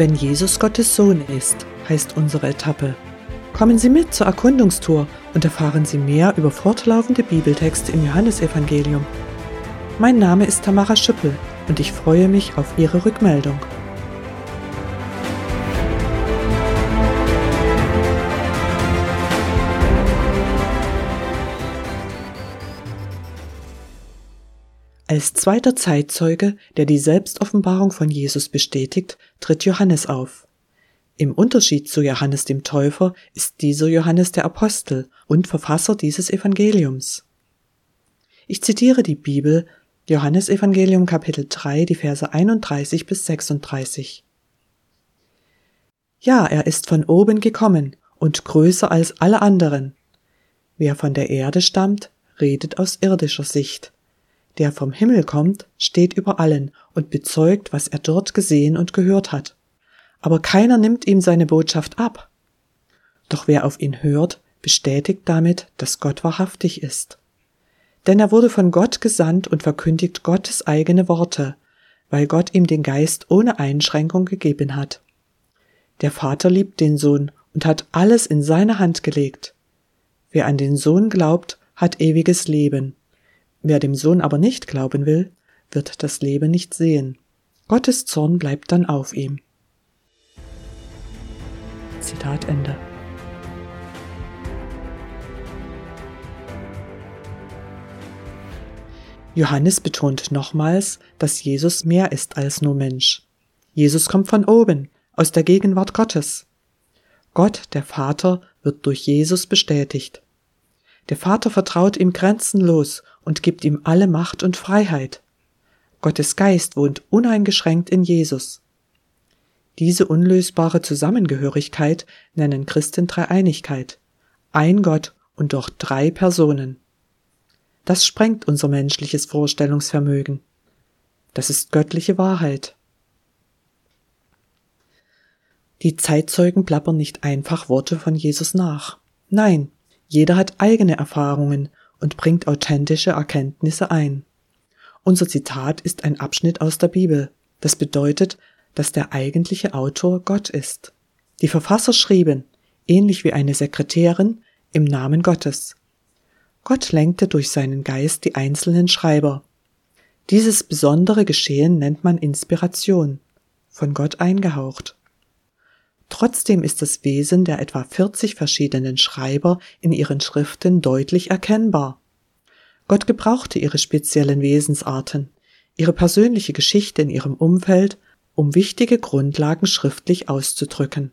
Wenn Jesus Gottes Sohn ist, heißt unsere Etappe. Kommen Sie mit zur Erkundungstour und erfahren Sie mehr über fortlaufende Bibeltexte im Johannesevangelium. Mein Name ist Tamara Schüppel und ich freue mich auf Ihre Rückmeldung. Als zweiter Zeitzeuge, der die Selbstoffenbarung von Jesus bestätigt, tritt Johannes auf. Im Unterschied zu Johannes dem Täufer ist dieser Johannes der Apostel und Verfasser dieses Evangeliums. Ich zitiere die Bibel, Johannes Evangelium Kapitel 3, die Verse 31 bis 36. Ja, er ist von oben gekommen und größer als alle anderen. Wer von der Erde stammt, redet aus irdischer Sicht der vom Himmel kommt, steht über allen und bezeugt, was er dort gesehen und gehört hat. Aber keiner nimmt ihm seine Botschaft ab. Doch wer auf ihn hört, bestätigt damit, dass Gott wahrhaftig ist. Denn er wurde von Gott gesandt und verkündigt Gottes eigene Worte, weil Gott ihm den Geist ohne Einschränkung gegeben hat. Der Vater liebt den Sohn und hat alles in seine Hand gelegt. Wer an den Sohn glaubt, hat ewiges Leben. Wer dem Sohn aber nicht glauben will, wird das Leben nicht sehen. Gottes Zorn bleibt dann auf ihm. Zitat Ende. Johannes betont nochmals, dass Jesus mehr ist als nur Mensch. Jesus kommt von oben, aus der Gegenwart Gottes. Gott, der Vater, wird durch Jesus bestätigt. Der Vater vertraut ihm grenzenlos und gibt ihm alle Macht und Freiheit. Gottes Geist wohnt uneingeschränkt in Jesus. Diese unlösbare Zusammengehörigkeit nennen Christen Dreieinigkeit. Ein Gott und doch drei Personen. Das sprengt unser menschliches Vorstellungsvermögen. Das ist göttliche Wahrheit. Die Zeitzeugen plappern nicht einfach Worte von Jesus nach. Nein, jeder hat eigene Erfahrungen und bringt authentische Erkenntnisse ein. Unser Zitat ist ein Abschnitt aus der Bibel. Das bedeutet, dass der eigentliche Autor Gott ist. Die Verfasser schrieben, ähnlich wie eine Sekretärin, im Namen Gottes. Gott lenkte durch seinen Geist die einzelnen Schreiber. Dieses besondere Geschehen nennt man Inspiration, von Gott eingehaucht. Trotzdem ist das Wesen der etwa 40 verschiedenen Schreiber in ihren Schriften deutlich erkennbar. Gott gebrauchte ihre speziellen Wesensarten, ihre persönliche Geschichte in ihrem Umfeld, um wichtige Grundlagen schriftlich auszudrücken.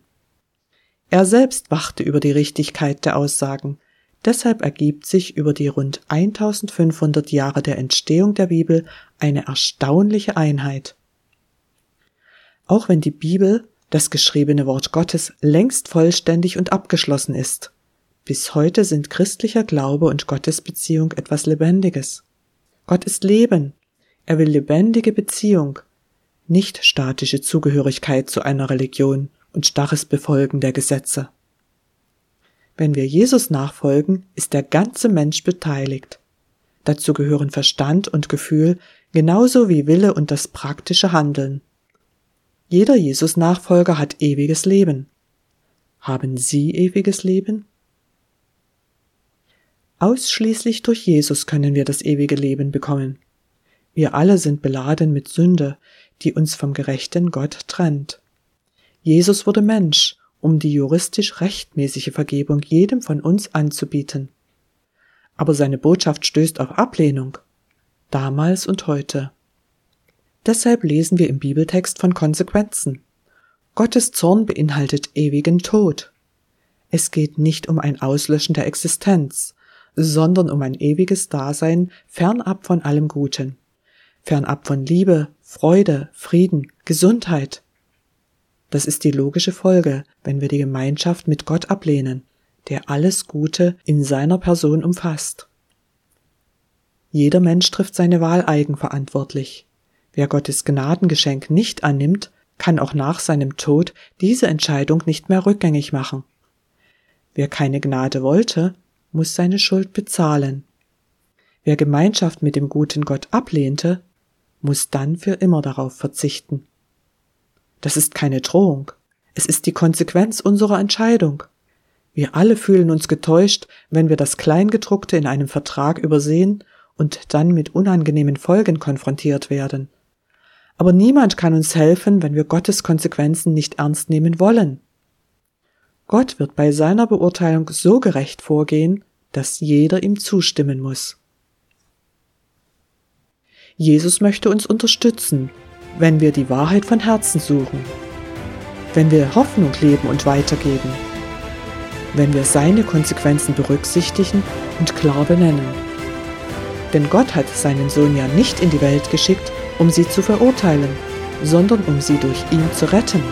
Er selbst wachte über die Richtigkeit der Aussagen, deshalb ergibt sich über die rund 1500 Jahre der Entstehung der Bibel eine erstaunliche Einheit. Auch wenn die Bibel das geschriebene Wort Gottes längst vollständig und abgeschlossen ist. Bis heute sind christlicher Glaube und Gottesbeziehung etwas Lebendiges. Gott ist Leben. Er will lebendige Beziehung, nicht statische Zugehörigkeit zu einer Religion und starres Befolgen der Gesetze. Wenn wir Jesus nachfolgen, ist der ganze Mensch beteiligt. Dazu gehören Verstand und Gefühl genauso wie Wille und das praktische Handeln. Jeder Jesus-Nachfolger hat ewiges Leben. Haben Sie ewiges Leben? Ausschließlich durch Jesus können wir das ewige Leben bekommen. Wir alle sind beladen mit Sünde, die uns vom gerechten Gott trennt. Jesus wurde Mensch, um die juristisch rechtmäßige Vergebung jedem von uns anzubieten. Aber seine Botschaft stößt auf Ablehnung, damals und heute. Deshalb lesen wir im Bibeltext von Konsequenzen. Gottes Zorn beinhaltet ewigen Tod. Es geht nicht um ein Auslöschen der Existenz, sondern um ein ewiges Dasein fernab von allem Guten, fernab von Liebe, Freude, Frieden, Gesundheit. Das ist die logische Folge, wenn wir die Gemeinschaft mit Gott ablehnen, der alles Gute in seiner Person umfasst. Jeder Mensch trifft seine Wahl eigenverantwortlich. Wer Gottes Gnadengeschenk nicht annimmt, kann auch nach seinem Tod diese Entscheidung nicht mehr rückgängig machen. Wer keine Gnade wollte, muss seine Schuld bezahlen. Wer Gemeinschaft mit dem guten Gott ablehnte, muss dann für immer darauf verzichten. Das ist keine Drohung. Es ist die Konsequenz unserer Entscheidung. Wir alle fühlen uns getäuscht, wenn wir das Kleingedruckte in einem Vertrag übersehen und dann mit unangenehmen Folgen konfrontiert werden. Aber niemand kann uns helfen, wenn wir Gottes Konsequenzen nicht ernst nehmen wollen. Gott wird bei seiner Beurteilung so gerecht vorgehen, dass jeder ihm zustimmen muss. Jesus möchte uns unterstützen, wenn wir die Wahrheit von Herzen suchen, wenn wir Hoffnung leben und weitergeben, wenn wir seine Konsequenzen berücksichtigen und klar benennen. Denn Gott hat seinen Sohn ja nicht in die Welt geschickt, um sie zu verurteilen, sondern um sie durch ihn zu retten.